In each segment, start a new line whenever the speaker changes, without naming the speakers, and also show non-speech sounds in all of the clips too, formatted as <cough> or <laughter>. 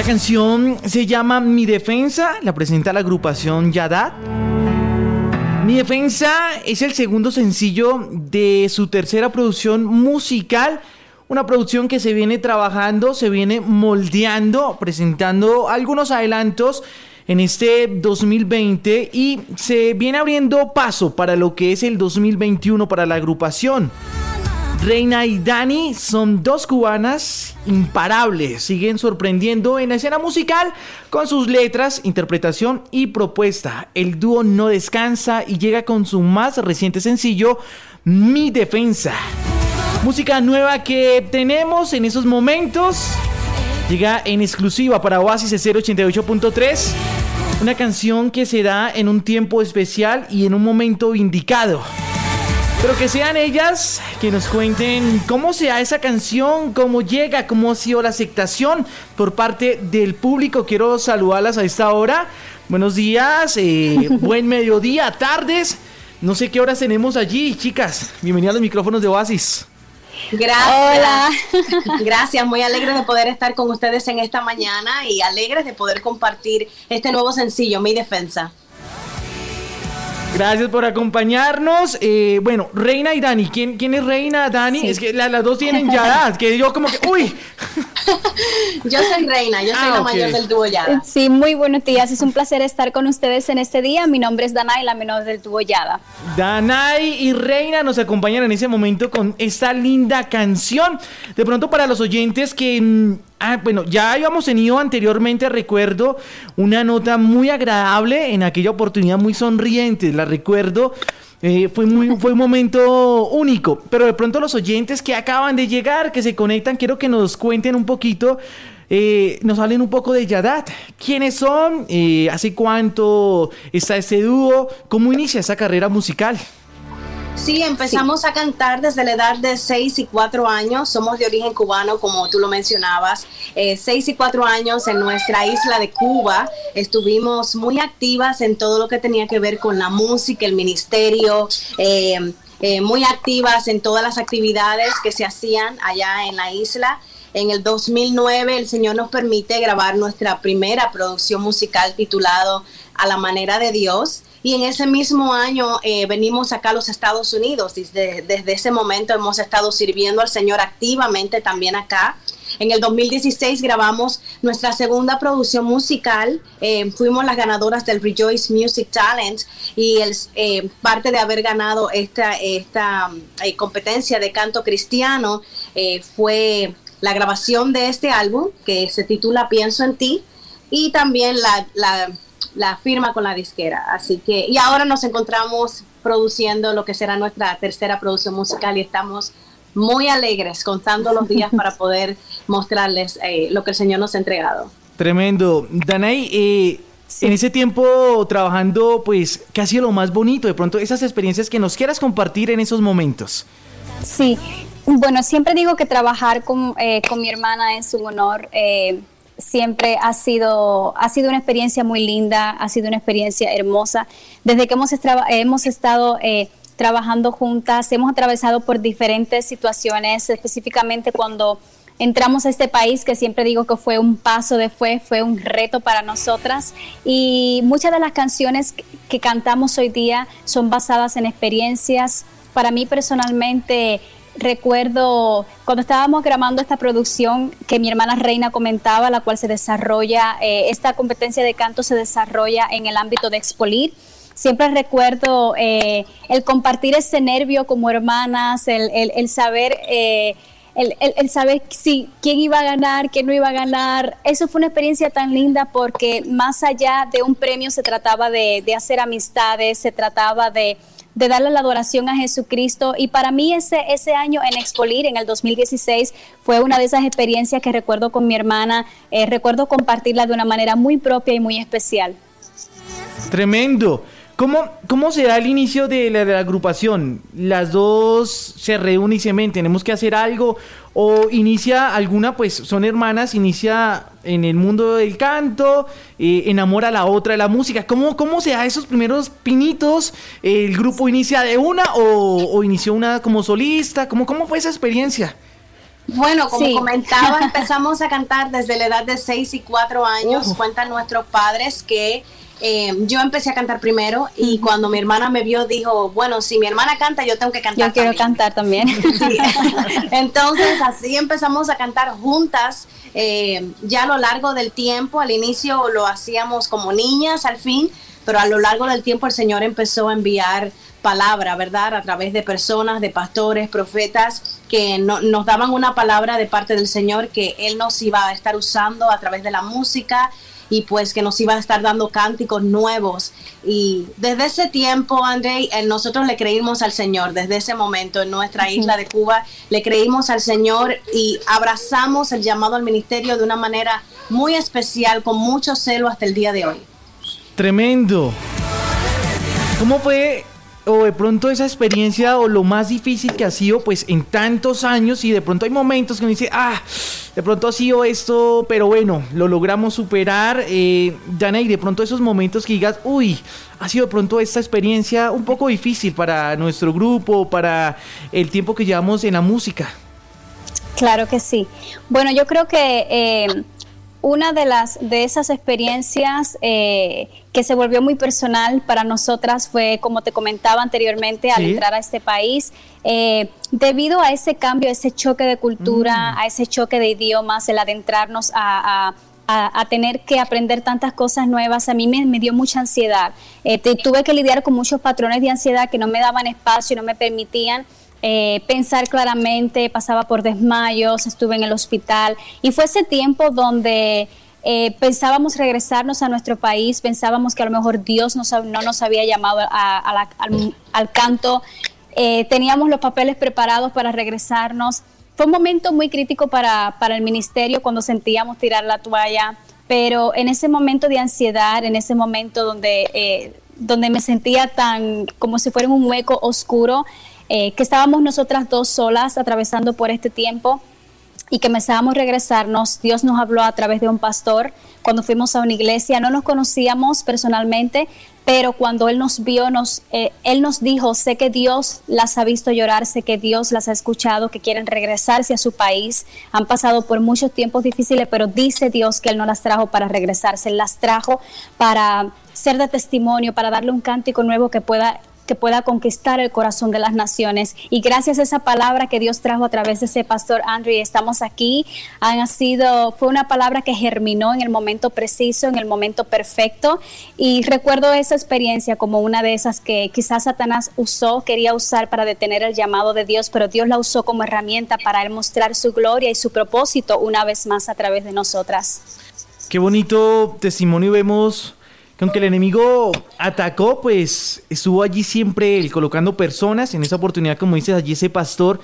Esta canción se llama Mi Defensa, la presenta la agrupación Yadat. Mi Defensa es el segundo sencillo de su tercera producción musical. Una producción que se viene trabajando, se viene moldeando, presentando algunos adelantos en este 2020 y se viene abriendo paso para lo que es el 2021 para la agrupación. Reina y Dani son dos cubanas imparables, siguen sorprendiendo en la escena musical con sus letras, interpretación y propuesta. El dúo no descansa y llega con su más reciente sencillo, Mi Defensa. Música nueva que tenemos en esos momentos. Llega en exclusiva para Oasis 088.3. Una canción que se da en un tiempo especial y en un momento indicado. Pero que sean ellas que nos cuenten cómo se da esa canción, cómo llega, cómo ha sido la aceptación por parte del público. Quiero saludarlas a esta hora. Buenos días, eh, <laughs> buen mediodía, tardes. No sé qué horas tenemos allí, chicas. Bienvenidas a los micrófonos de Oasis.
Gracias. Hola. <laughs> Gracias, muy alegre de poder estar con ustedes en esta mañana y alegres de poder compartir este nuevo sencillo, Mi Defensa.
Gracias por acompañarnos. Eh, bueno, Reina y Dani. ¿Quién, quién es Reina, Dani? Es que las dos tienen ya edad, que yo como que, uy. <laughs> <laughs>
yo soy Reina, yo soy ah, la mayor del dúo Yada.
Sí, muy buenos días. Es un placer estar con ustedes en este día. Mi nombre es Danay, la menor del dúo Yada.
Danay y Reina nos acompañan en ese momento con esta linda canción. De pronto para los oyentes que mm, Ah, bueno, ya habíamos tenido anteriormente, recuerdo, una nota muy agradable en aquella oportunidad, muy sonriente, la recuerdo. Eh, fue, muy, fue un momento único, pero de pronto los oyentes que acaban de llegar, que se conectan, quiero que nos cuenten un poquito, eh, nos hablen un poco de Yadat. ¿Quiénes son? Eh, ¿Hace cuánto está ese dúo? ¿Cómo inicia esa carrera musical?
Sí, empezamos a cantar desde la edad de 6 y 4 años. Somos de origen cubano, como tú lo mencionabas. Eh, 6 y 4 años en nuestra isla de Cuba. Estuvimos muy activas en todo lo que tenía que ver con la música, el ministerio. Eh, eh, muy activas en todas las actividades que se hacían allá en la isla. En el 2009 el Señor nos permite grabar nuestra primera producción musical titulado A la manera de Dios. Y en ese mismo año eh, venimos acá a los Estados Unidos. Desde, desde ese momento hemos estado sirviendo al Señor activamente también acá. En el 2016 grabamos nuestra segunda producción musical. Eh, fuimos las ganadoras del Rejoice Music Talent y el, eh, parte de haber ganado esta, esta competencia de canto cristiano fue la grabación de este álbum que se titula Pienso en ti y también la la firma con la disquera. Así que, y ahora nos encontramos produciendo lo que será nuestra tercera producción musical y estamos muy alegres contando los días para <laughs> poder mostrarles eh, lo que el Señor nos ha entregado.
Tremendo. Danay, eh, en ese tiempo trabajando, pues, ¿qué ha sido lo más bonito? De pronto, esas experiencias que nos quieras compartir en esos momentos.
Sí, bueno, siempre digo que trabajar con, eh, con mi hermana es un honor siempre ha sido, ha sido una experiencia muy linda, ha sido una experiencia hermosa. Desde que hemos, hemos estado eh, trabajando juntas, hemos atravesado por diferentes situaciones, específicamente cuando entramos a este país, que siempre digo que fue un paso de fue, fue un reto para nosotras. Y muchas de las canciones que cantamos hoy día son basadas en experiencias. Para mí personalmente, recuerdo cuando estábamos grabando esta producción que mi hermana Reina comentaba, la cual se desarrolla, eh, esta competencia de canto se desarrolla en el ámbito de Expolir. Siempre recuerdo eh, el compartir ese nervio como hermanas, el, saber... Eh, el, saber si quién iba a ganar, quién no iba a ganar, eso fue una experiencia tan linda porque más allá de un premio se trataba de hacer amistades, se trataba de, de darle la adoración a Jesucristo. Y para mí ese, ese año en Expolir, en el 2016, fue una de esas experiencias que recuerdo con mi hermana, eh, recuerdo compartirla de una manera muy propia y muy especial.
Tremendo. ¿Cómo, ¿Cómo se da el inicio de la, de la, agrupación? ¿Las dos se reúnen y se ven, tenemos que hacer algo? ¿O inicia alguna, pues son hermanas, inicia en el mundo del canto, eh, enamora a la otra de la música? ¿Cómo, ¿Cómo se da esos primeros pinitos? ¿El grupo inicia de una o, inició una como solista? ¿Cómo, ¿Cómo fue esa experiencia?
Bueno, como comentaba, <laughs> empezamos a cantar desde la edad de 6 y 4 años. Cuentan nuestros padres que eh, yo empecé a cantar primero y cuando mi hermana me vio dijo, bueno, si mi hermana canta, yo tengo que cantar.
Yo quiero cantar también. <laughs> <laughs>
Entonces así empezamos a cantar juntas eh, ya a lo largo del tiempo. Al inicio lo hacíamos como niñas, al fin, pero a lo largo del tiempo el Señor empezó a enviar palabra, ¿verdad? A través de personas, de pastores, profetas, que nos daban una palabra de parte del Señor que Él nos iba a estar usando a través de la música y pues que nos iba a estar dando cánticos nuevos. Y desde ese tiempo, André, eh, nosotros le creímos al Señor, desde ese momento en nuestra isla de Cuba, le creímos al Señor y abrazamos el llamado al ministerio de una manera muy especial, con mucho celo hasta el día de hoy.
Tremendo. ¿Cómo fue o de pronto esa experiencia o lo más difícil que ha sido pues en tantos años y de pronto hay momentos que uno dice, ah, de pronto ha sido esto, pero bueno, lo logramos superar. Eh, de pronto esos momentos que digas, uy, ha sido de pronto esta experiencia un poco difícil para nuestro grupo, para el tiempo que llevamos en la música.
Claro que sí. Bueno, yo creo que... Eh, una de las de esas experiencias eh, que se volvió muy personal para nosotras fue, como te comentaba anteriormente, al entrar a este país, eh, debido a ese cambio, a ese choque de cultura, mm. a ese choque de idiomas, el adentrarnos a, tener que aprender tantas cosas nuevas, a mí me, dio mucha ansiedad. Eh, tuve que lidiar con muchos patrones de ansiedad que no me daban espacio, no me permitían eh, pensar claramente, pasaba por desmayos, estuve en el hospital y fue ese tiempo donde eh, pensábamos regresarnos a nuestro país, pensábamos que a lo mejor Dios no nos había llamado al, canto, eh, teníamos los papeles preparados para regresarnos. Fue un momento muy crítico para, para el ministerio cuando sentíamos tirar la toalla, pero en ese momento de ansiedad, en ese momento donde, donde me sentía tan como si fuera un hueco oscuro, eh, que estábamos nosotras dos solas atravesando por este tiempo y que empezábamos a regresarnos. Dios nos habló a través de un pastor cuando fuimos a una iglesia. No nos conocíamos personalmente, pero cuando Él nos vio, nos, eh, Él nos dijo, sé que Dios las ha visto llorar, sé que Dios las ha escuchado, que quieren regresarse a su país. Han pasado por muchos tiempos difíciles, pero dice Dios que Él no las trajo para regresarse, Él las trajo para ser de testimonio, para darle un cántico nuevo que pueda que pueda conquistar el corazón de las naciones. Y gracias a esa palabra que Dios trajo a través de ese pastor Andrew, estamos aquí. Han sido, fue una palabra que germinó en el momento preciso, en el momento perfecto. Y recuerdo esa experiencia como una de esas que quizás Satanás usó, quería usar para detener el llamado de Dios, pero Dios la usó como herramienta para él mostrar su gloria y su propósito una vez más a través de nosotras.
Qué bonito testimonio vemos aunque el enemigo atacó, pues estuvo allí siempre él colocando personas, en esa oportunidad, como dices, allí ese pastor,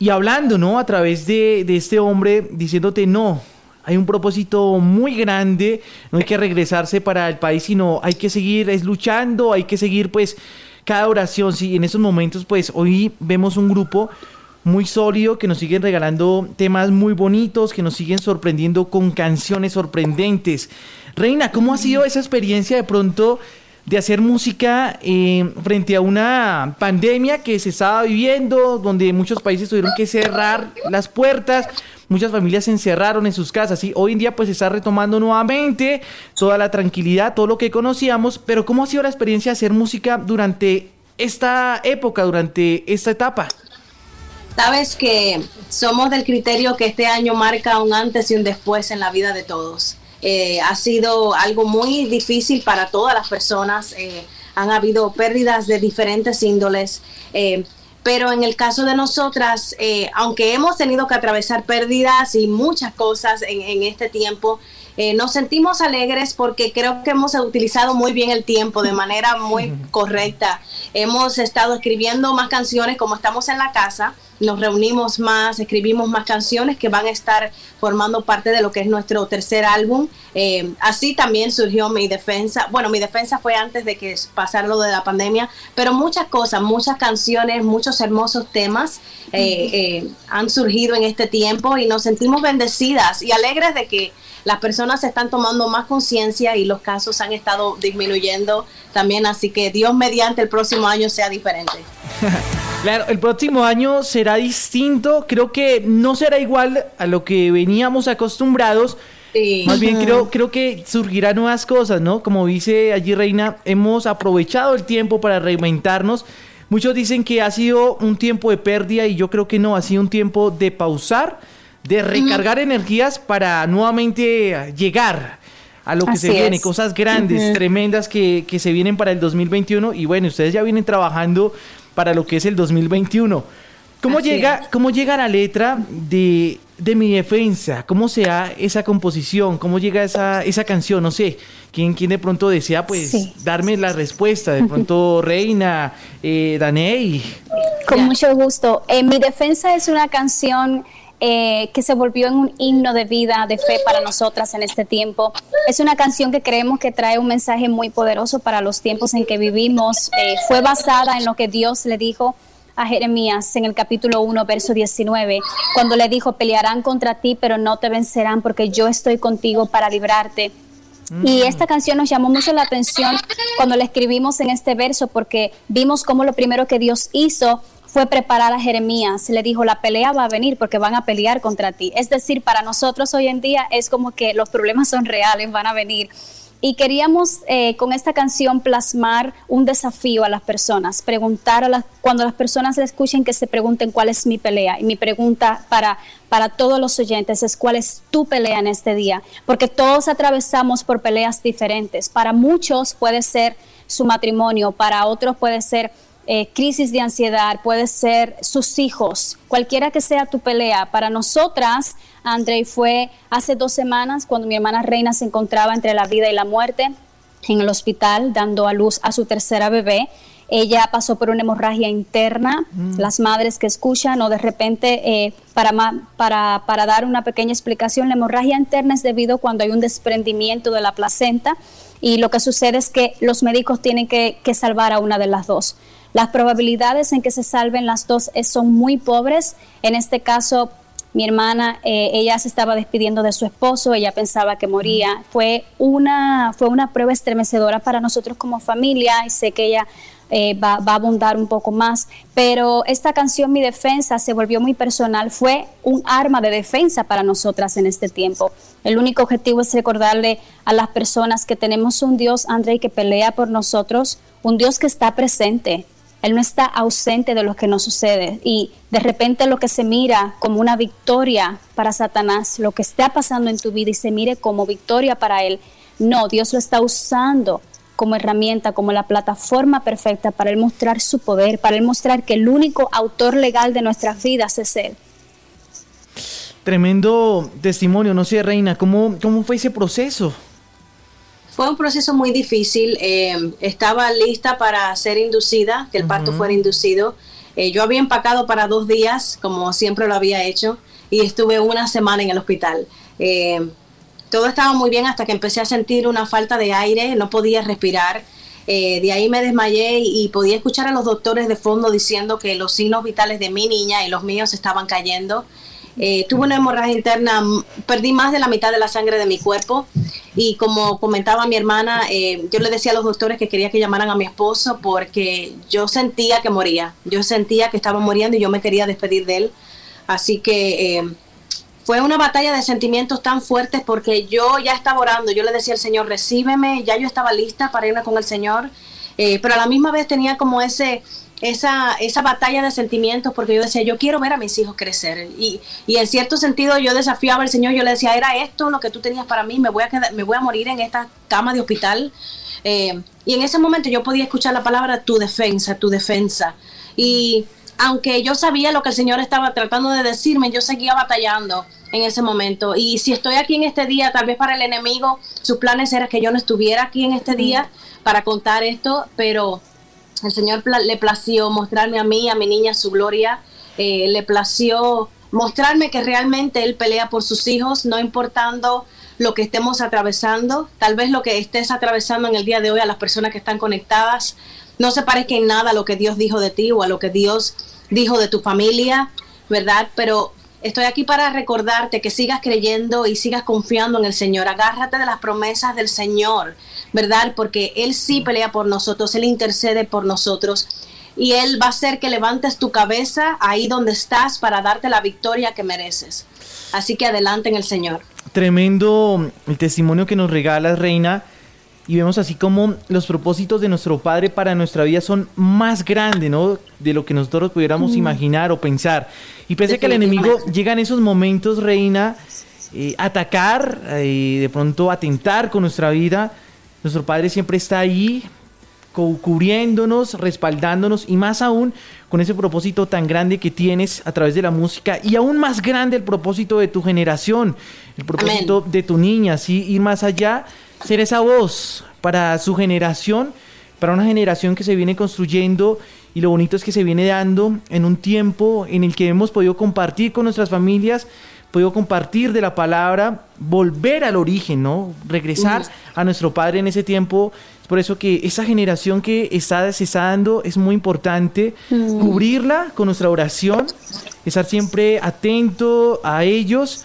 y hablando, ¿no? A través de, este hombre, diciéndote, no, hay un propósito muy grande, no hay que regresarse para el país, sino hay que seguir es, luchando, hay que seguir pues cada oración, sí, en esos momentos pues hoy vemos un grupo muy sólido que nos siguen regalando temas muy bonitos, que nos siguen sorprendiendo con canciones sorprendentes. Reina, ¿cómo ha sido esa experiencia de pronto de hacer música eh, frente a una pandemia que se estaba viviendo, donde muchos países tuvieron que cerrar las puertas, muchas familias se encerraron en sus casas y hoy en día pues se está retomando nuevamente toda la tranquilidad, todo lo que conocíamos, pero ¿cómo ha sido la experiencia de hacer música durante esta época, durante esta etapa?
Sabes que somos del criterio que este año marca un antes y un después en la vida de todos. Eh, ha sido algo muy difícil para todas las personas. Eh, han habido pérdidas de diferentes índoles. Eh, pero en el caso de nosotras, aunque hemos tenido que atravesar pérdidas y muchas cosas en, este tiempo, nos sentimos alegres porque creo que hemos utilizado muy bien el tiempo de manera muy correcta. Hemos estado escribiendo más canciones como estamos en la casa nos reunimos más, escribimos más canciones que van a estar formando parte de lo que es nuestro tercer álbum. Eh, así también surgió mi defensa. Bueno, mi defensa fue antes de que pasara lo de la pandemia, pero muchas cosas, muchas canciones, muchos hermosos temas eh, eh, han surgido en este tiempo y nos sentimos bendecidas y alegres de que las personas se están tomando más conciencia y los casos han estado disminuyendo también, así que Dios mediante el próximo año sea diferente. <laughs>
claro, el próximo año será distinto. Creo que no será igual a lo que veníamos acostumbrados. Más bien creo, creo que surgirán nuevas cosas, ¿no? Como dice allí Reina, hemos aprovechado el tiempo para reinventarnos. Muchos dicen que ha sido un tiempo de pérdida y yo creo que no, ha sido un tiempo de pausar, de recargar energías para nuevamente llegar a lo que se viene, cosas grandes, tremendas que, que se vienen para el 2021 y bueno, ustedes ya vienen trabajando para lo que es el 2021. ¿Cómo llega, ¿Cómo llega la letra de, mi defensa? ¿Cómo se da esa composición? ¿Cómo llega esa, esa canción? No sé, ¿quién, quién de pronto desea pues darme la respuesta? De pronto Reina, eh, Daney.
Con mucho gusto. Eh, mi defensa es una canción eh, que se volvió en un himno de vida, de fe para nosotras en este tiempo. Es una canción que creemos que trae un mensaje muy poderoso para los tiempos en que vivimos. Eh, fue basada en lo que Dios le dijo a Jeremías en el capítulo 1, verso 19, cuando le dijo, pelearán contra ti, pero no te vencerán porque yo estoy contigo para librarte. Y mm. esta canción nos llamó mucho la atención cuando la escribimos en este verso porque vimos cómo lo primero que Dios hizo fue preparar a Jeremías. Le dijo, la pelea va a venir porque van a pelear contra ti. Es decir, para nosotros hoy en día es como que los problemas son reales, van a venir. Y queríamos eh, con esta canción plasmar un desafío a las personas, preguntar a las, cuando las personas le escuchen que se pregunten cuál es mi pelea. Y mi pregunta para, para todos los oyentes es cuál es tu pelea en este día, porque todos atravesamos por peleas diferentes. Para muchos puede ser su matrimonio, para otros puede ser eh, crisis de ansiedad, puede ser sus hijos, cualquiera que sea tu pelea. Para nosotras, André, fue hace dos semanas cuando mi hermana Reina se encontraba entre la vida y la muerte en el hospital, dando a luz a su tercera bebé. Ella pasó por una hemorragia interna. Mm. Las madres que escuchan o de repente, eh, para, para, para dar una pequeña explicación, la hemorragia interna es debido cuando hay un desprendimiento de la placenta y lo que sucede es que los médicos tienen que, que salvar a una de las dos. Las probabilidades en que se salven las dos son muy pobres. En este caso, mi hermana, eh, ella se estaba despidiendo de su esposo, ella pensaba que moría. Fue una, fue una prueba estremecedora para nosotros como familia y sé que ella eh, va, va, a abundar un poco más. Pero esta canción, Mi Defensa, se volvió muy personal, fue un arma de defensa para nosotras en este tiempo. El único objetivo es recordarle a las personas que tenemos un Dios, André, que pelea por nosotros, un Dios que está presente, él no está ausente de lo que nos sucede. Y de repente lo que se mira como una victoria para Satanás, lo que está pasando en tu vida y se mire como victoria para Él, no, Dios lo está usando como herramienta, como la plataforma perfecta para Él mostrar su poder, para Él mostrar que el único autor legal de nuestras vidas es Él.
Tremendo testimonio, no sé, Reina, ¿cómo, cómo fue ese proceso?
Fue un proceso muy difícil. Eh, estaba lista para ser inducida, que el parto fuera inducido. Eh, yo había empacado para dos días, como siempre lo había hecho, y estuve una semana en el hospital. Eh, todo estaba muy bien hasta que empecé a sentir una falta de aire, no podía respirar. de ahí me desmayé y, podía escuchar a los doctores de fondo diciendo que los signos vitales de mi niña y los míos estaban cayendo. Eh, tuve una hemorragia interna, perdí más de la mitad de la sangre de mi cuerpo y como comentaba mi hermana, eh, yo le decía a los doctores que quería que llamaran a mi esposo porque yo sentía que moría, yo sentía que estaba muriendo y yo me quería despedir de él. Así que eh, fue una batalla de sentimientos tan fuertes porque yo ya estaba orando, yo le decía al Señor, recíbeme, ya yo estaba lista para irme con el Señor, pero a la misma vez tenía como ese esa, esa batalla de sentimientos porque yo decía, yo quiero ver a mis hijos crecer. Y, y, en cierto sentido yo desafiaba al Señor, yo le decía, era esto lo que tú tenías para mí, me voy a, quedar, me voy a morir en esta cama de hospital. Eh, y en ese momento yo podía escuchar la palabra tu defensa, tu defensa. Y aunque yo sabía lo que el Señor estaba tratando de decirme, yo seguía batallando en ese momento. Y si estoy aquí en este día, tal vez para el enemigo, sus planes eran que yo no estuviera aquí en este día para contar esto, pero el Señor le plació mostrarme a mí, a mi niña, su gloria. Eh, le plació mostrarme que realmente Él pelea por sus hijos, no importando lo que estemos atravesando, tal vez lo que estés atravesando en el día de hoy a las personas que están conectadas, no se parezca en nada a lo que Dios dijo de ti o a lo que Dios dijo de tu familia, ¿verdad? Pero Estoy aquí para recordarte que sigas creyendo y sigas confiando en el Señor. Agárrate de las promesas del Señor, ¿verdad? Porque Él sí pelea por nosotros, Él intercede por nosotros. y Él va a hacer que levantes tu cabeza ahí donde estás para darte la victoria que mereces. Así que adelante en el Señor.
Tremendo el testimonio que nos regalas, Reina. Y vemos así como los propósitos de nuestro Padre para nuestra vida son más grandes, ¿no? De lo que nosotros pudiéramos imaginar o pensar. Y pese a que el enemigo llega en esos momentos, Reina, eh, atacar, eh, de pronto atentar con nuestra vida, nuestro Padre siempre está ahí cubriéndonos, respaldándonos y más aún con ese propósito tan grande que tienes a través de la música y aún más grande el propósito de tu generación, el propósito de tu niña, ¿sí? ir más allá, ser esa voz para su generación, para una generación que se viene construyendo y lo bonito es que se viene dando en un tiempo en el que hemos podido compartir con nuestras familias, podido compartir de la palabra, volver al origen, ¿no? Regresar a nuestro Padre en ese tiempo. Por eso que esa generación que está, se está dando es muy importante cubrirla con nuestra oración, estar siempre atento a ellos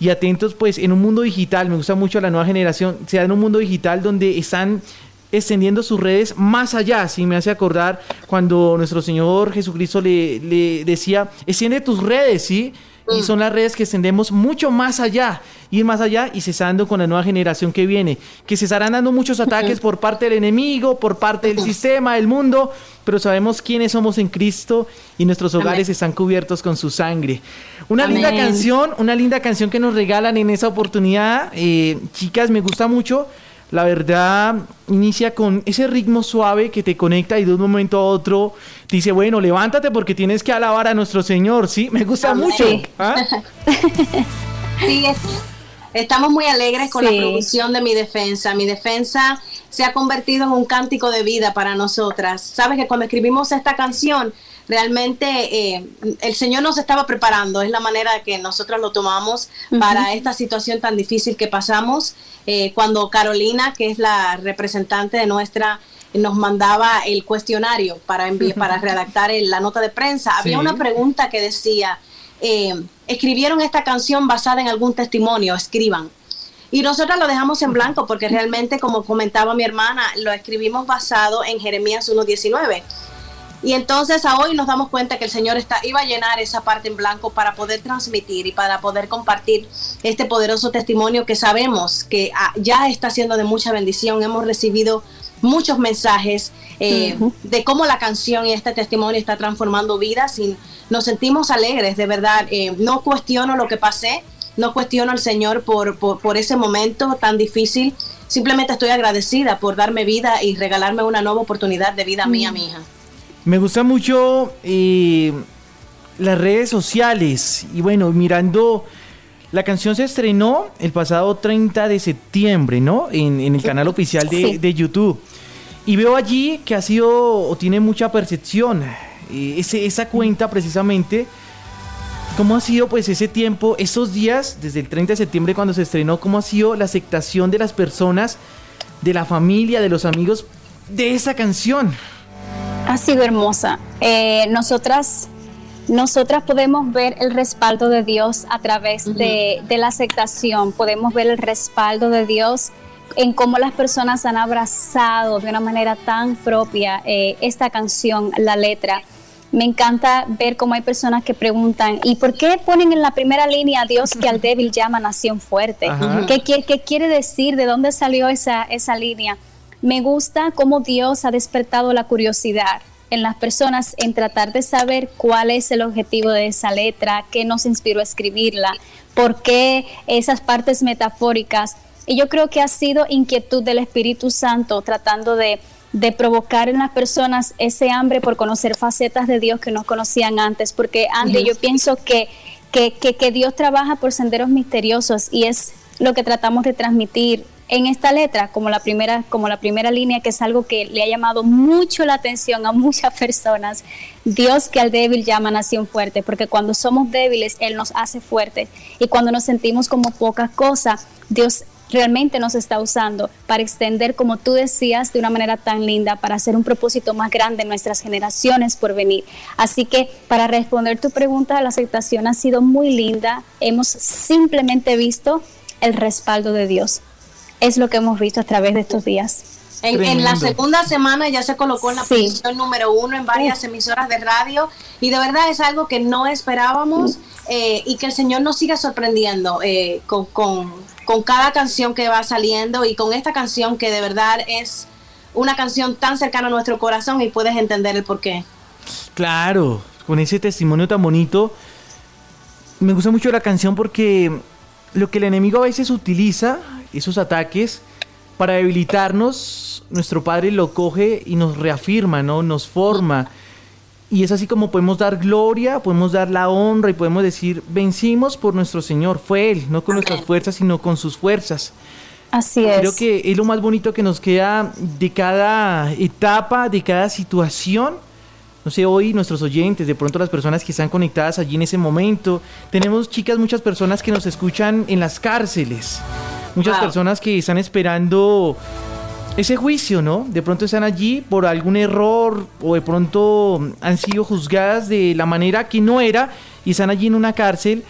y atentos pues en un mundo digital. Me gusta mucho la nueva generación, sea en un mundo digital donde están extendiendo sus redes más allá. Si me hace acordar cuando nuestro Señor Jesucristo le, le decía, extiende tus redes, ¿sí? Y mm. son las redes que extendemos mucho más allá, ir más allá y cesando con la nueva generación que viene, que se estarán dando muchos ataques por parte del enemigo, por parte del sistema, del mundo, pero sabemos quiénes somos en Cristo y nuestros hogares están cubiertos con su sangre. Una linda canción, una linda canción que nos regalan en esa oportunidad, eh, chicas, me gusta mucho la verdad inicia con ese ritmo suave que te conecta y de un momento a otro dice, bueno, levántate porque tienes que alabar a nuestro Señor, ¿sí? Me gusta mucho. ¿ah? <laughs>
Sí, estamos muy alegres con la producción de Mi Defensa. Mi Defensa se ha convertido en un cántico de vida para nosotras. Sabes que cuando escribimos esta canción, realmente eh, el Señor nos estaba preparando, es la manera que nosotros lo tomamos para esta situación tan difícil que pasamos. Eh, cuando Carolina, que es la representante de nuestra nos mandaba el cuestionario para para redactar la nota de prensa. Había una pregunta que decía, eh, ¿escribieron esta canción basada en algún testimonio? Escriban. Y nosotros lo dejamos en blanco porque realmente, como comentaba mi hermana, lo escribimos basado en Jeremías 1.19 y entonces a hoy nos damos cuenta que el Señor está, iba a llenar esa parte en blanco para poder transmitir y para poder compartir este poderoso testimonio que sabemos que ah, ya está siendo de mucha bendición. Hemos recibido muchos mensajes eh, de cómo la canción y este testimonio está transformando vidas y nos sentimos alegres, de verdad. Eh, no cuestiono lo que pasé, no cuestiono al Señor por, por, ese momento tan difícil. Simplemente estoy agradecida por darme vida y regalarme una nueva oportunidad de vida a mí a mi hija.
Me gusta mucho eh, las redes sociales. Y bueno, mirando. La canción se estrenó el pasado 30 de septiembre, ¿no? En, el canal oficial de, YouTube. Y veo allí que ha sido o tiene mucha percepción. Eh, ese, esa cuenta precisamente. ¿Cómo ha sido pues ese tiempo, esos días, desde el 30 de septiembre cuando se estrenó, cómo ha sido la aceptación de las personas, de la familia, de los amigos de esa canción?
Ha sido hermosa. Eh, nosotras, nosotras podemos ver el respaldo de Dios a través de, la aceptación, podemos ver el respaldo de Dios en cómo las personas han abrazado de una manera tan propia eh, esta canción, la letra. Me encanta ver cómo hay personas que preguntan, ¿y por qué ponen en la primera línea a Dios que al débil llama nación fuerte? ¿Qué, ¿Qué, quiere decir? ¿De dónde salió esa, esa línea? Me gusta cómo Dios ha despertado la curiosidad en las personas en tratar de saber cuál es el objetivo de esa letra, qué nos inspiró a escribirla, por qué esas partes metafóricas. Y yo creo que ha sido inquietud del Espíritu Santo tratando de, provocar en las personas ese hambre por conocer facetas de Dios que no conocían antes, porque Andy, yo pienso que, que, que Dios trabaja por senderos misteriosos y es lo que tratamos de transmitir en esta letra como la primera como la primera línea que es algo que le ha llamado mucho la atención a <laughs> muchas personas Dios que al débil llama nación fuerte porque cuando somos débiles él nos hace fuertes y cuando nos sentimos como poca cosa Dios realmente nos está usando para extender, como tú decías, de una manera tan linda, para hacer un propósito más grande en nuestras generaciones por venir. Así que para responder tu pregunta, la aceptación ha sido muy linda. Hemos simplemente visto el respaldo de Dios es lo que hemos visto a través de estos días.
En, la segunda semana ya se colocó en la posición número uno en varias emisoras de radio y de verdad es algo que no esperábamos eh, y que el Señor nos siga sorprendiendo eh, con, con, con cada canción que va saliendo y con esta canción que de verdad es una canción tan cercana a nuestro corazón y puedes entender el por qué.
Claro, con ese testimonio tan bonito. Me gusta mucho la canción porque lo que el enemigo a veces utiliza, esos ataques, para debilitarnos, nuestro Padre lo coge y nos reafirma, ¿no? Nos forma. Y es así como podemos dar gloria, podemos dar la honra y podemos decir, vencimos por nuestro Señor. Fue Él, no con nuestras fuerzas, sino con sus fuerzas.
Así es.
Creo que es lo más bonito que nos queda de cada etapa, de cada situación. No sé, hoy nuestros oyentes, de pronto las personas que están conectadas allí en ese momento. Tenemos chicas, muchas personas que nos escuchan en las cárceles muchas personas que están esperando ese juicio, ¿no? De pronto están allí por algún error o de pronto han sido juzgadas de la manera que no era y están allí en una cárcel.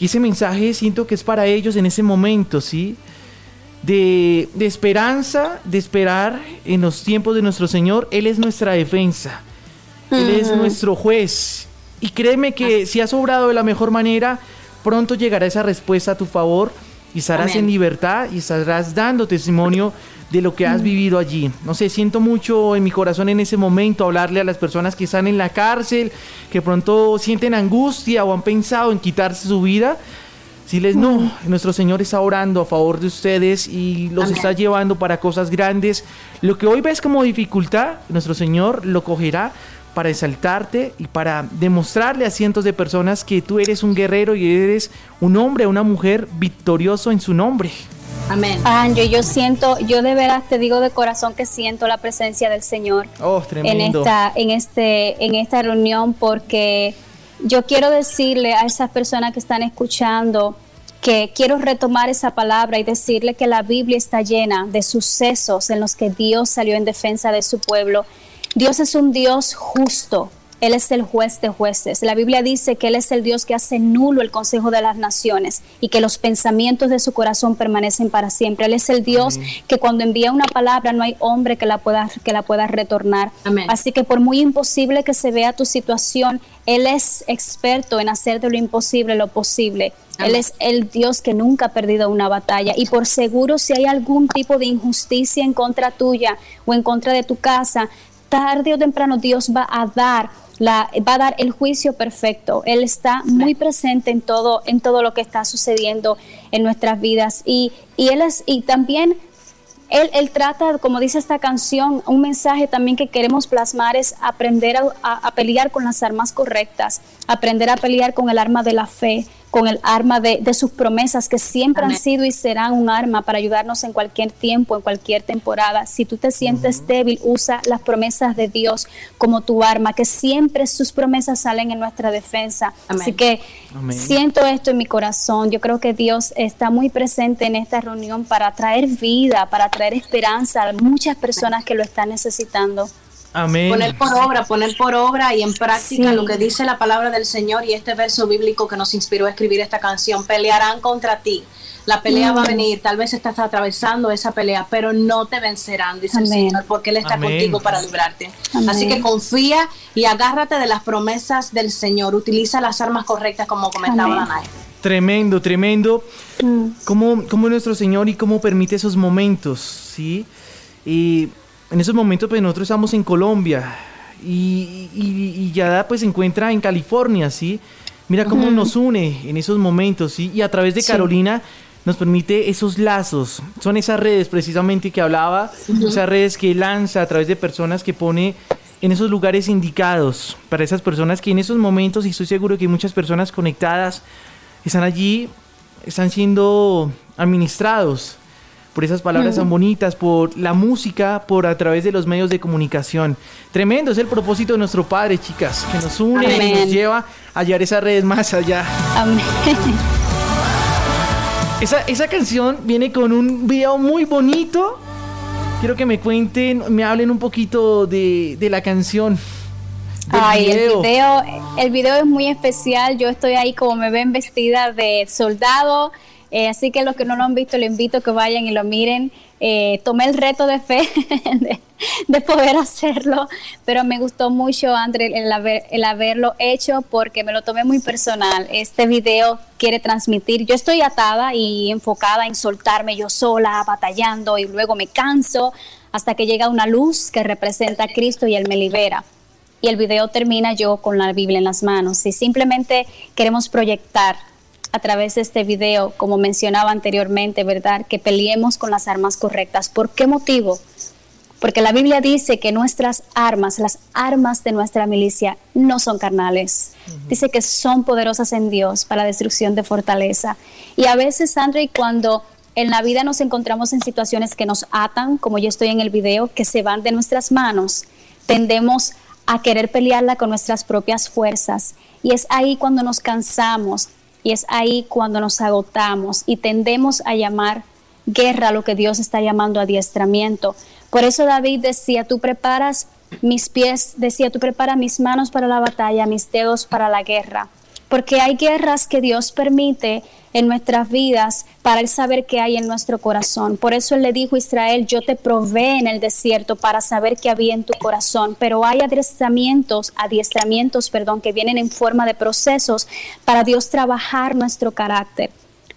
Y ese mensaje siento que es para ellos en ese momento, ¿sí? De, de esperanza, de esperar en los tiempos de nuestro Señor. Él es nuestra defensa. Él es nuestro juez. Y créeme que si has obrado de la mejor manera, pronto llegará esa respuesta a tu favor y estarás en libertad y estarás dando testimonio de lo que has vivido allí. No sé, siento mucho en mi corazón en ese momento hablarle a las personas que están en la cárcel, que pronto sienten angustia o han pensado en quitarse su vida. Si les no, nuestro Señor está orando a favor de ustedes y los está llevando para cosas grandes. Lo que hoy ves como dificultad, nuestro Señor lo cogerá para exaltarte y para demostrarle a cientos de personas que tú eres un guerrero y eres un hombre, una mujer victorioso en su nombre.
Amén. Anjo, yo siento, yo de veras te digo de corazón que siento la presencia del Señor
oh,
en esta, en este, en esta reunión, porque yo quiero decirle a esas personas que están escuchando que quiero retomar esa palabra y decirle que la Biblia está llena de sucesos en los que Dios salió en defensa de su pueblo Dios es un Dios justo. Él es el juez de jueces. La Biblia dice que Él es el Dios que hace nulo el consejo de las naciones y que los pensamientos de su corazón permanecen para siempre. Él es el Dios que cuando envía una palabra no hay hombre que la pueda, que la pueda retornar. Así que por muy imposible que se vea tu situación, Él es experto en hacer de lo imposible lo posible. Él es el Dios que nunca ha perdido una batalla. Y por seguro, si hay algún tipo de injusticia en contra tuya o en contra de tu casa, tarde o temprano Dios va a dar la, va a dar el juicio perfecto. Él está muy presente en todo, en todo lo que está sucediendo en nuestras vidas. Y, y él es, y también él, él, trata, como dice esta canción, un mensaje también que queremos plasmar es aprender a, a pelear con las armas correctas, aprender a pelear con el arma de la fe, con el arma de, sus promesas que siempre han sido y serán un arma para ayudarnos en cualquier tiempo, en cualquier temporada. Si tú te sientes débil, usa las promesas de Dios como tu arma, que siempre sus promesas salen en nuestra defensa. Así que siento esto en mi corazón. Yo creo que Dios está muy presente en esta reunión para traer vida, para traer esperanza a muchas personas que lo están necesitando.
Poner por obra, poner por obra y en práctica lo que dice la palabra del Señor y este verso bíblico que nos inspiró a escribir esta canción. Pelearán contra ti. La pelea va a mm. venir, tal vez estás atravesando esa pelea, pero no te vencerán, dice el Señor, porque Él está contigo para librarte. Así que confía y agárrate de las promesas del Señor. Utiliza las armas correctas como comentaba Danae.
Tremendo, tremendo. Mm. ¿Cómo, ¿Cómo, nuestro Señor y cómo permite esos momentos? ¿sí? Y en esos momentos pues nosotros estamos en Colombia y, y, Yada pues se encuentra en California, ¿sí? Mira cómo nos une en esos momentos, ¿sí? Y a través de Carolina nos permite esos lazos. Son esas redes precisamente que hablaba, esas redes que lanza a través de personas que pone en esos lugares indicados para esas personas que en esos momentos, y estoy seguro que muchas personas conectadas están allí, están siendo administrados por esas palabras tan bonitas, por la música, por a través de los medios de comunicación. Tremendo es el propósito de nuestro Padre, chicas, que nos une y nos lleva a hallar esas redes más allá. Amén. Esa, esa canción viene con un video muy bonito. Quiero que me cuenten, me hablen un poquito de, de la canción.
Ay, el video, el video es muy especial. Yo estoy ahí como me ven vestida de soldado Eh, así que los que no lo han visto, les invito a que vayan y lo miren. Eh, tomé el reto de fe <laughs> de, poder hacerlo, pero me gustó mucho, André, el, el haberlo hecho porque me lo tomé muy personal. Este video quiere transmitir, yo estoy atada y enfocada en soltarme yo sola, batallando y luego me canso hasta que llega una luz que representa a Cristo y Él me libera y el video termina yo con la Biblia en las manos. Si simplemente queremos proyectar a través de este video, como mencionaba anteriormente, ¿verdad? Que peleemos con las armas correctas. ¿Por qué motivo? Porque la Biblia dice que nuestras armas, las armas de nuestra milicia, no son carnales. Dice que son poderosas en Dios para la destrucción de fortaleza. Y a veces, André, cuando en la vida nos encontramos en situaciones que nos atan, como yo estoy en el video, que se van de nuestras manos, tendemos a querer pelearla con nuestras propias fuerzas. Y es ahí cuando nos cansamos y es ahí cuando nos agotamos y tendemos a llamar guerra lo que Dios está llamando adiestramiento. Por eso David decía, tú preparas mis pies, decía, tú preparas mis manos para la batalla, mis dedos para la guerra porque hay guerras que Dios permite en nuestras vidas para el saber qué hay en nuestro corazón. Por eso Él le dijo a Israel, yo te probé en el desierto para saber qué había en tu corazón, pero hay adiestramientos, adiestramientos, perdón, que vienen en forma de procesos para Dios trabajar nuestro carácter.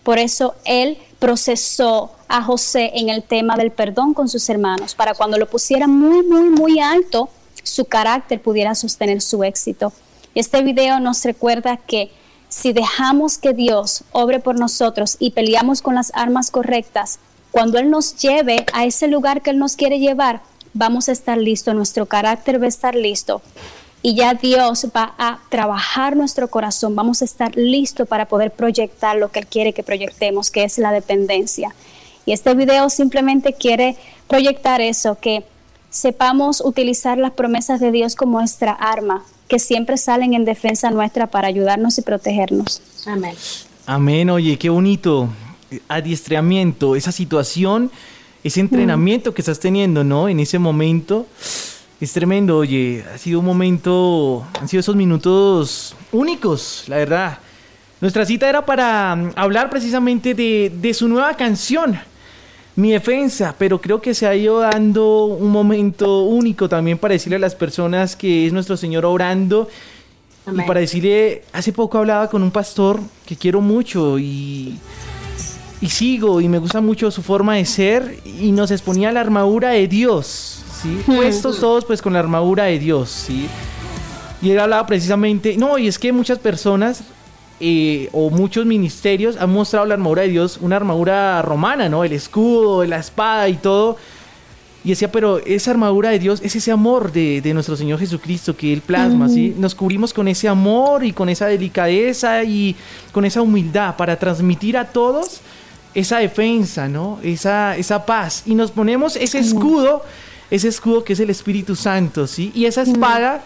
Por eso Él procesó a José en el tema del perdón con sus hermanos, para cuando lo pusiera muy, muy, muy alto, su carácter pudiera sostener su éxito. Este video nos recuerda que si dejamos que Dios obre por nosotros y peleamos con las armas correctas, cuando Él nos lleve a ese lugar que Él nos quiere llevar, vamos a estar listos, nuestro carácter va a estar listo. Y ya Dios va a trabajar nuestro corazón, vamos a estar listos para poder proyectar lo que Él quiere que proyectemos, que es la dependencia. Y este video simplemente quiere proyectar eso, que sepamos utilizar las promesas de Dios como nuestra arma, que siempre salen en defensa nuestra para ayudarnos y protegernos.
Amén.
Amén, oye, qué bonito adiestramiento, esa situación, ese entrenamiento que estás teniendo, ¿no? En ese momento. Es tremendo, oye, ha sido un momento, han sido esos minutos únicos, la verdad. Nuestra cita era para mm, hablar precisamente de, de su nueva canción, mi defensa, pero creo que se ha ido dando un momento único también para decirle a las personas que es nuestro Señor orando. Y para decirle, hace poco hablaba con un pastor que quiero mucho y, y sigo y me gusta mucho su forma de ser y nos exponía la armadura de Dios, ¿sí? Puestos todos pues con la armadura de Dios, ¿sí? Y él hablaba precisamente, no, y es que muchas personas eh, o muchos ministerios han mostrado la armadura de Dios, una armadura romana, ¿no? El escudo, la espada y todo. Y decía, pero esa armadura de Dios es ese amor de, nuestro Señor Jesucristo que Él plasma, ¿sí? Nos cubrimos con ese amor y con esa delicadeza y con esa humildad para transmitir a todos esa defensa, ¿no? Esa, esa paz. Y nos ponemos ese escudo, ese escudo que es el Espíritu Santo, ¿sí? Y esa espada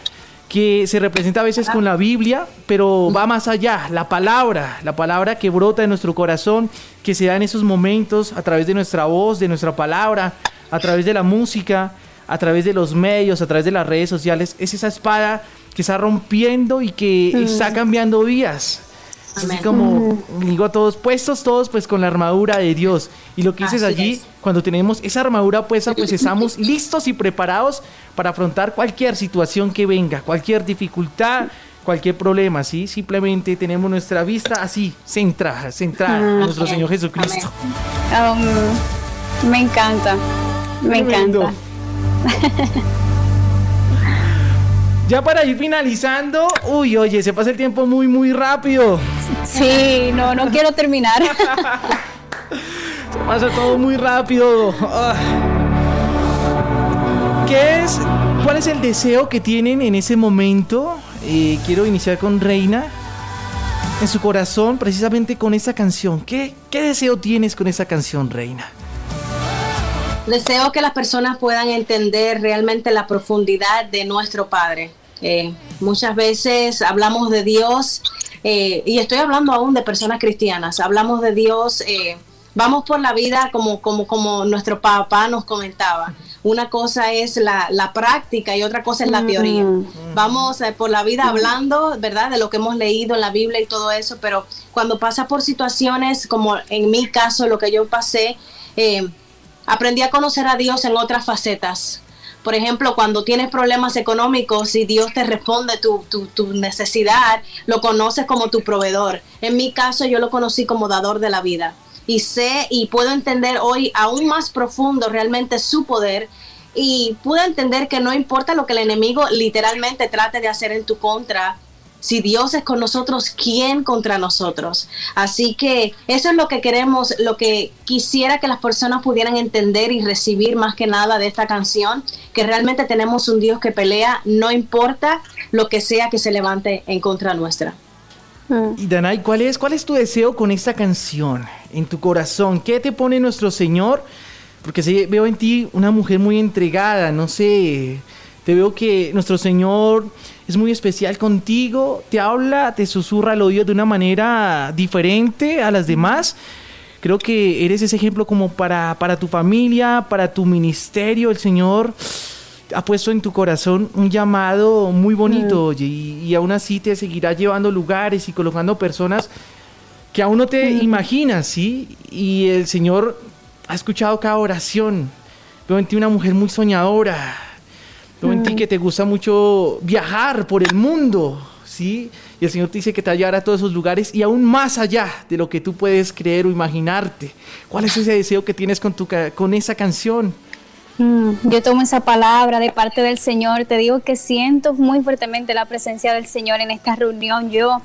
que se representa a veces con la Biblia, pero va más allá, la palabra, la palabra que brota en nuestro corazón, que se da en esos momentos a través de nuestra voz, de nuestra palabra, a través de la música, a través de los medios, a través de las redes sociales, es esa espada que está rompiendo y que está cambiando vías. Así como digo a todos, puestos todos pues con la armadura de Dios. Y lo que dices allí, cuando tenemos esa armadura puesta, pues estamos listos y preparados para afrontar cualquier situación que venga, cualquier dificultad, cualquier problema, ¿sí? Simplemente tenemos nuestra vista así, centrada, centrada en nuestro Señor Jesucristo.
Um, me encanta, me encanta. <laughs>
Ya para ir finalizando, uy, oye, se pasa el tiempo muy, muy rápido.
Sí, no, no quiero terminar.
se pasa todo muy rápido. Ah. ¿Qué es? ¿Cuál es el deseo que tienen en ese momento? Eh, quiero iniciar con Reina. En su corazón, precisamente con esa canción. ¿Qué, ¿Qué deseo tienes con esa canción, Reina?
Deseo que las personas puedan entender realmente la profundidad de nuestro Padre. Eh, muchas veces hablamos de Dios, eh, y estoy hablando aún de personas cristianas, hablamos de Dios vamos por la vida como, como, como nuestro papá nos comentaba. Una cosa es la, la práctica y otra cosa es la teoría. Vamos eh, por la vida hablando, ¿verdad? De lo que hemos leído en la Biblia y todo eso, pero cuando pasa por situaciones como en mi caso, lo que yo pasé, eh, aprendí a conocer a Dios en otras facetas. Por ejemplo, cuando tienes problemas económicos y Dios te responde tu, tu, tu, necesidad, lo conoces como tu proveedor. En mi caso, yo lo conocí como dador de la vida y sé y puedo entender hoy aún más profundo realmente su poder y pude entender que no importa lo que el enemigo literalmente trate de hacer en tu contra, si Dios es con nosotros, ¿quién contra nosotros? Así que eso es lo que queremos, lo que quisiera que las personas pudieran entender y recibir más que nada de esta canción, que realmente tenemos un Dios que pelea, no importa lo que sea que se levante en contra nuestra.
Mm. Y Danay, ¿cuál es, ¿cuál es tu deseo con esta canción en tu corazón? ¿Qué te pone nuestro Señor? Porque veo en ti una mujer muy entregada, no sé, te veo que nuestro Señor es muy especial contigo, te habla, te susurra al oído de una manera diferente a las demás. Creo que eres ese ejemplo como para, para tu familia, para tu ministerio, el Señor ha puesto en tu corazón un llamado muy bonito mm. y, aún así te seguirá llevando lugares y colocando personas que aún no te mm. imaginas, ¿sí? Y el Señor ha escuchado cada oración. Veo en ti una mujer muy soñadora. Veo en ti mm. que te gusta mucho viajar por el mundo, ¿sí? Y el Señor te dice que te hallará a todos esos lugares y aún más allá de lo que tú puedes creer o imaginarte. ¿Cuál es ese deseo que tienes con, tu, con esa canción?
Mm, yo tomo esa palabra de parte del Señor. Te digo que siento muy fuertemente la presencia del Señor en esta reunión. Yo,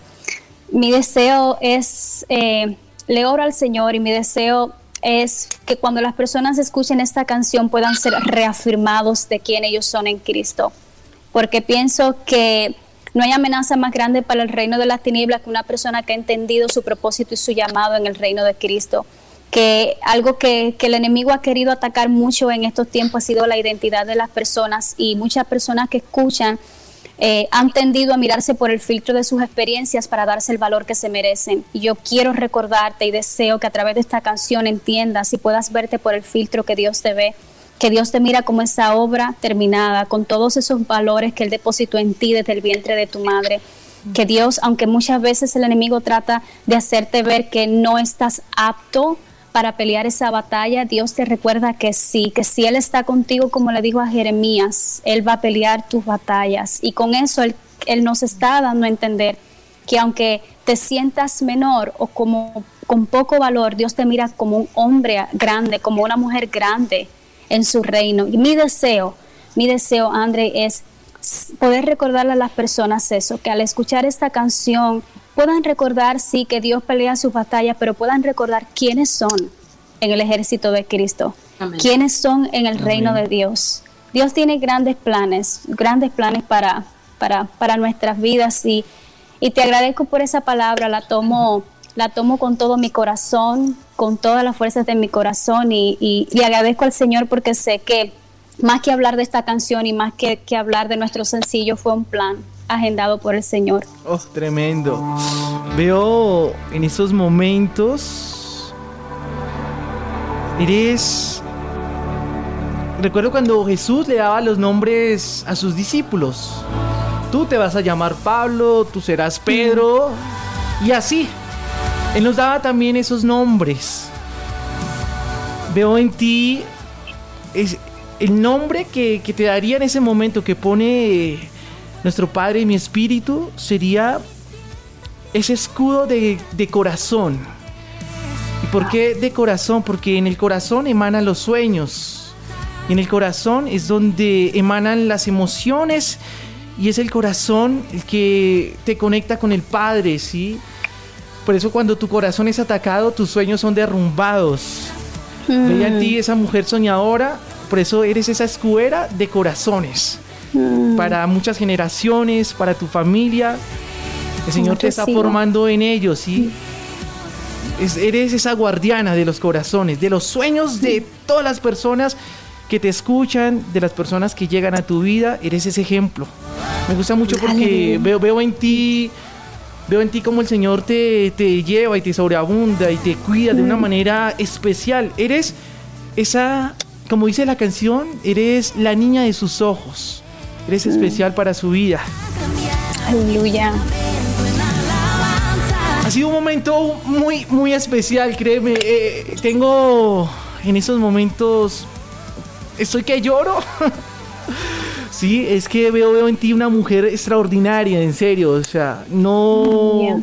mi deseo es, eh, le oro al Señor y mi deseo es que cuando las personas escuchen esta canción puedan ser reafirmados de quién ellos son en Cristo. Porque pienso que no hay amenaza más grande para el reino de las tinieblas que una persona que ha entendido su propósito y su llamado en el reino de Cristo que algo que, el enemigo ha querido atacar mucho en estos tiempos ha sido la identidad de las personas y muchas personas que escuchan eh, han tendido a mirarse por el filtro de sus experiencias para darse el valor que se merecen. Y yo quiero recordarte y deseo que a través de esta canción entiendas y puedas verte por el filtro que Dios te ve, que Dios te mira como esa obra terminada, con todos esos valores que Él depositó en ti desde el vientre de tu madre que Dios, aunque muchas veces el enemigo trata de hacerte ver que no estás apto para pelear esa batalla, Dios te recuerda que sí, que si Él está contigo, como le dijo a Jeremías, Él va a pelear tus batallas. Y con eso Él, él nos está dando a entender que aunque te sientas menor o como con poco valor, Dios te mira como un hombre grande, como una mujer grande en su reino. Y mi deseo, mi deseo, André, es poder recordarle a las personas eso, que al escuchar esta canción puedan recordar, sí, que Dios pelea sus batallas, pero puedan recordar quiénes son en el ejército de Cristo, quiénes son en el reino de Dios. Dios tiene grandes planes, grandes planes para, para, para nuestras vidas y, y te agradezco por esa palabra, la tomo, la tomo con todo mi corazón, con todas las fuerzas de mi corazón y, y le agradezco al Señor porque sé que más que hablar de esta canción y más que, hablar de nuestro sencillo fue un plan, agendado por el Señor.
Oh, tremendo. Veo en esos momentos, eres... Recuerdo cuando Jesús le daba los nombres a sus discípulos. Tú te vas a llamar Pablo, tú serás Pedro, y así. Él nos daba también esos nombres. Veo en ti es el nombre que, que te daría en ese momento que pone nuestro Padre y mi espíritu sería ese escudo de, corazón. ¿Y por qué de corazón? Porque en el corazón emanan los sueños. en el corazón es donde emanan las emociones. Y es el corazón el que te conecta con el Padre, ¿sí? Por eso cuando tu corazón es atacado, tus sueños son derrumbados. Veía en ti mm. esa mujer soñadora, por eso eres esa escuera de corazones. Mm. para muchas generaciones, para tu familia. El Señor te está formando en ellos, ¿sí? eres esa guardiana de los corazones, de los sueños de todas las personas que te escuchan, de las personas que llegan a tu vida, eres ese ejemplo. Me gusta mucho porque veo, veo en ti Veo en ti como el Señor te, te lleva y te sobreabunda y te cuida de una manera especial. Eres esa, como dice la canción, eres la niña de sus ojos. Eres especial para su vida.
Aleluya.
Ha sido un momento muy, muy especial, créeme. Eh, tengo en esos momentos. Estoy que lloro. <laughs> sí, es que veo, veo en ti una mujer extraordinaria, en serio. O sea, no.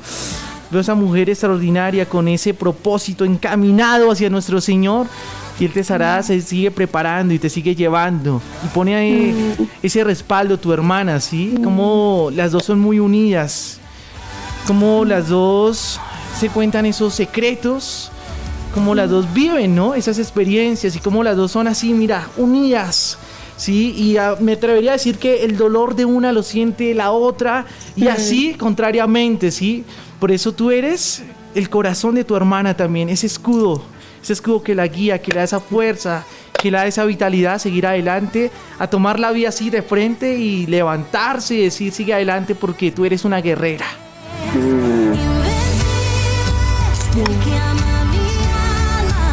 Veo esa mujer extraordinaria con ese propósito encaminado hacia nuestro Señor. Y Él te estará, se sigue preparando y te sigue llevando. Y pone ahí ese respaldo tu hermana, ¿sí? Como las dos son muy unidas. Como las dos se cuentan esos secretos. Como las dos viven, ¿no? Esas experiencias y como las dos son así, mira, unidas. ¿sí? Y me atrevería a decir que el dolor de una lo siente la otra y así contrariamente, ¿sí? Por eso tú eres el corazón de tu hermana también, ese escudo, ese escudo que la guía, que le da esa fuerza, que le da esa vitalidad a seguir adelante, a tomar la vida así de frente y levantarse y decir sigue adelante porque tú eres una guerrera.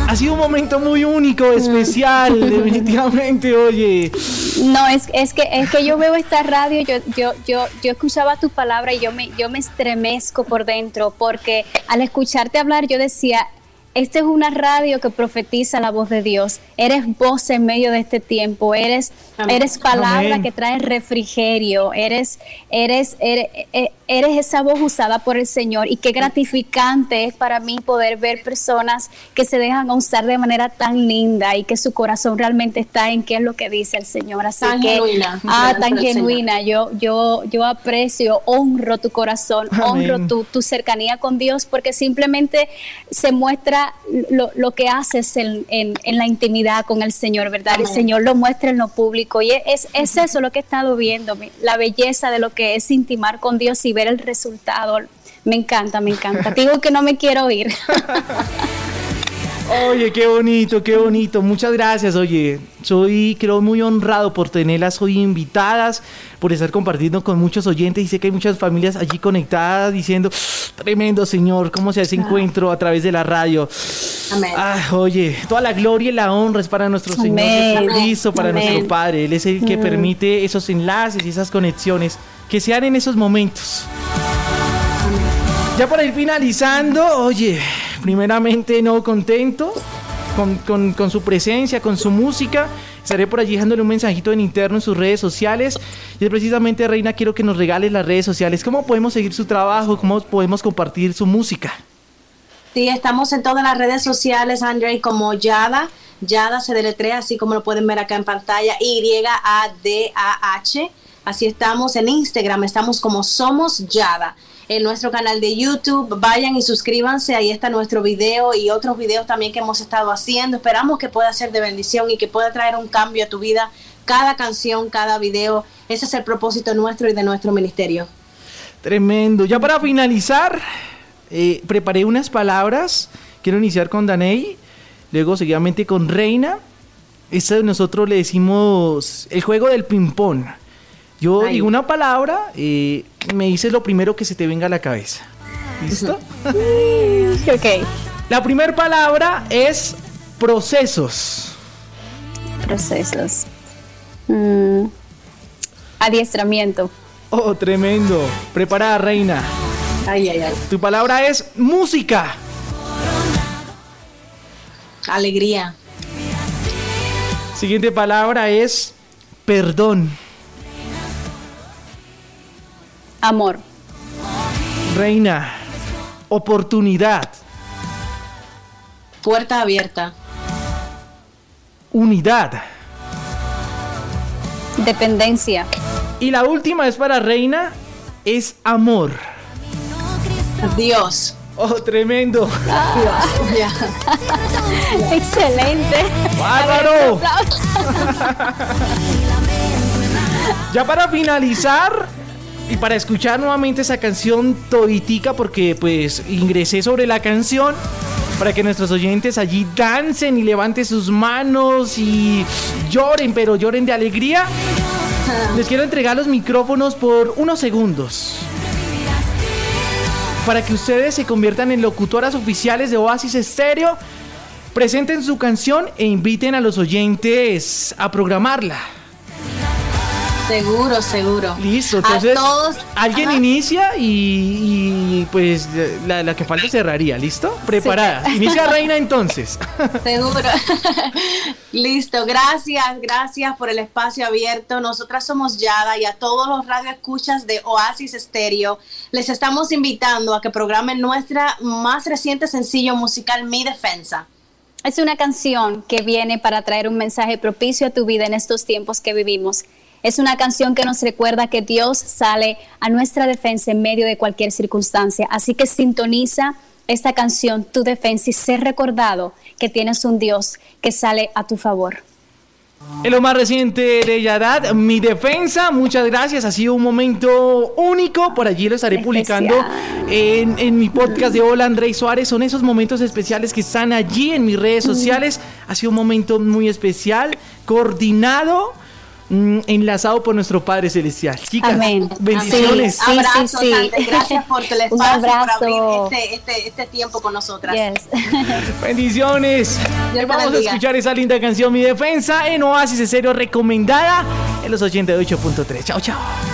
Ha sido un momento muy único, especial, <laughs> definitivamente, oye.
No, es, es, que, es que yo veo esta radio, yo, yo, yo, yo escuchaba tu palabra y yo me, yo me estremezco por dentro, porque al escucharte hablar yo decía, esta es una radio que profetiza la voz de Dios. Eres voz en medio de este tiempo. Eres, eres palabra que trae refrigerio. Eres, eres, eres, eh, eres, esa voz usada por el Señor. Y qué gratificante es para mí poder ver personas que se dejan usar de manera tan linda y que su corazón realmente está en qué es lo que dice el Señor. Así
tan
que,
genuina.
ah, tan genuina. Yo, yo, yo aprecio, honro tu corazón, honro tu, tu cercanía con Dios, porque simplemente se muestra lo, lo que haces en, en, la intimidad con el Señor, ¿verdad? El Señor lo muestra en lo público y es, es eso lo que he estado viendo, la belleza de lo que es intimar con Dios y ver el resultado. Me encanta, me encanta. <laughs> Digo que no me quiero ir. <laughs>
Oye, qué bonito, qué bonito. Muchas gracias, oye. Soy, creo, muy honrado por tenerlas hoy invitadas, por estar compartiendo con muchos oyentes y sé que hay muchas familias allí conectadas diciendo, tremendo Señor, cómo se hace encuentro a través de la radio.
Amén.
Ah, oye, toda la gloria y la honra es para nuestro Señor Jesucristo, para nuestro Padre. Él es el que permite esos enlaces y esas conexiones que sean en esos momentos. Ya para ir finalizando, oye, primeramente no contento con, con, su presencia, con su música. Estaré por allí dejándole un mensajito en interno en sus redes sociales. Y precisamente, Reina, quiero que nos regales las redes sociales. ¿Cómo podemos seguir su trabajo? ¿Cómo podemos compartir su música?
Sí, estamos en todas las redes sociales, Andre, como Yada. Yada se deletrea, así como lo pueden ver acá en pantalla, Y-A-D-A-H. Así estamos en Instagram, estamos como Somos Yada en nuestro canal de YouTube. Vayan y suscríbanse, ahí está nuestro video y otros videos también que hemos estado haciendo. Esperamos que pueda ser de bendición y que pueda traer un cambio a tu vida. Cada canción, cada video, ese es el propósito nuestro y de nuestro ministerio.
Tremendo. Ya para finalizar, eh, preparé unas palabras. Quiero iniciar con Daney, luego seguidamente con Reina. Esta nosotros le decimos el juego del ping-pong. Yo digo una palabra, y me dices lo primero que se te venga a la cabeza. ¿Listo?
ok.
La primera palabra es procesos.
Procesos. Mm. Adiestramiento.
Oh, tremendo. Preparada, reina.
Ay, ay, ay.
Tu palabra es música.
Alegría.
Siguiente palabra es perdón.
Amor.
Reina, oportunidad.
Puerta abierta.
Unidad.
Dependencia.
Y la última es para Reina, es amor.
Dios.
Oh, tremendo. <laughs>
Excelente.
¡Bárbaro! <laughs> ya para finalizar, y para escuchar nuevamente esa canción toditica, porque pues ingresé sobre la canción para que nuestros oyentes allí dancen y levanten sus manos y lloren, pero lloren de alegría. Les quiero entregar los micrófonos por unos segundos. para que ustedes se conviertan en locutoras oficiales de Oasis Estéreo. Presenten su canción e inviten a los oyentes a programarla.
Seguro, seguro.
Listo, entonces alguien inicia y, pues la, que falta cerraría, ¿listo? Preparada. Inicia <laughs> Reina entonces. <laughs>
Seguro. <laughs> Listo, gracias, gracias por el espacio abierto. Nosotras somos Yada y a todos los radioescuchas de Oasis Estéreo les estamos invitando a que programen nuestra más reciente sencillo musical Mi Defensa.
Es una canción que viene para traer un mensaje propicio a tu vida en estos tiempos que vivimos es una canción que nos recuerda que Dios sale a nuestra defensa en medio de cualquier circunstancia. Así que sintoniza esta canción, tu defensa, y sé recordado que tienes un Dios que sale a tu favor.
En lo más reciente de Yadad, mi defensa, muchas gracias, ha sido un momento único, por allí lo estaré publicando en, en, mi podcast de Hola Andrés Suárez, son esos momentos especiales que están allí en mis redes sociales, ha sido un momento muy especial, coordinado enlazado por nuestro Padre Celestial.
Chicas, Amén.
bendiciones.
Sí, Abrazos, sí, sí. Gracias por tu <laughs> espacio, por abrir este, este, este, tiempo con nosotras. <laughs>
bendiciones. Vamos a escuchar esa linda canción, Mi Defensa, en Oasis de Serio, recomendada en los 88.3. Chao, chao.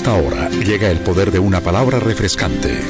Esta hora llega el poder de una palabra refrescante.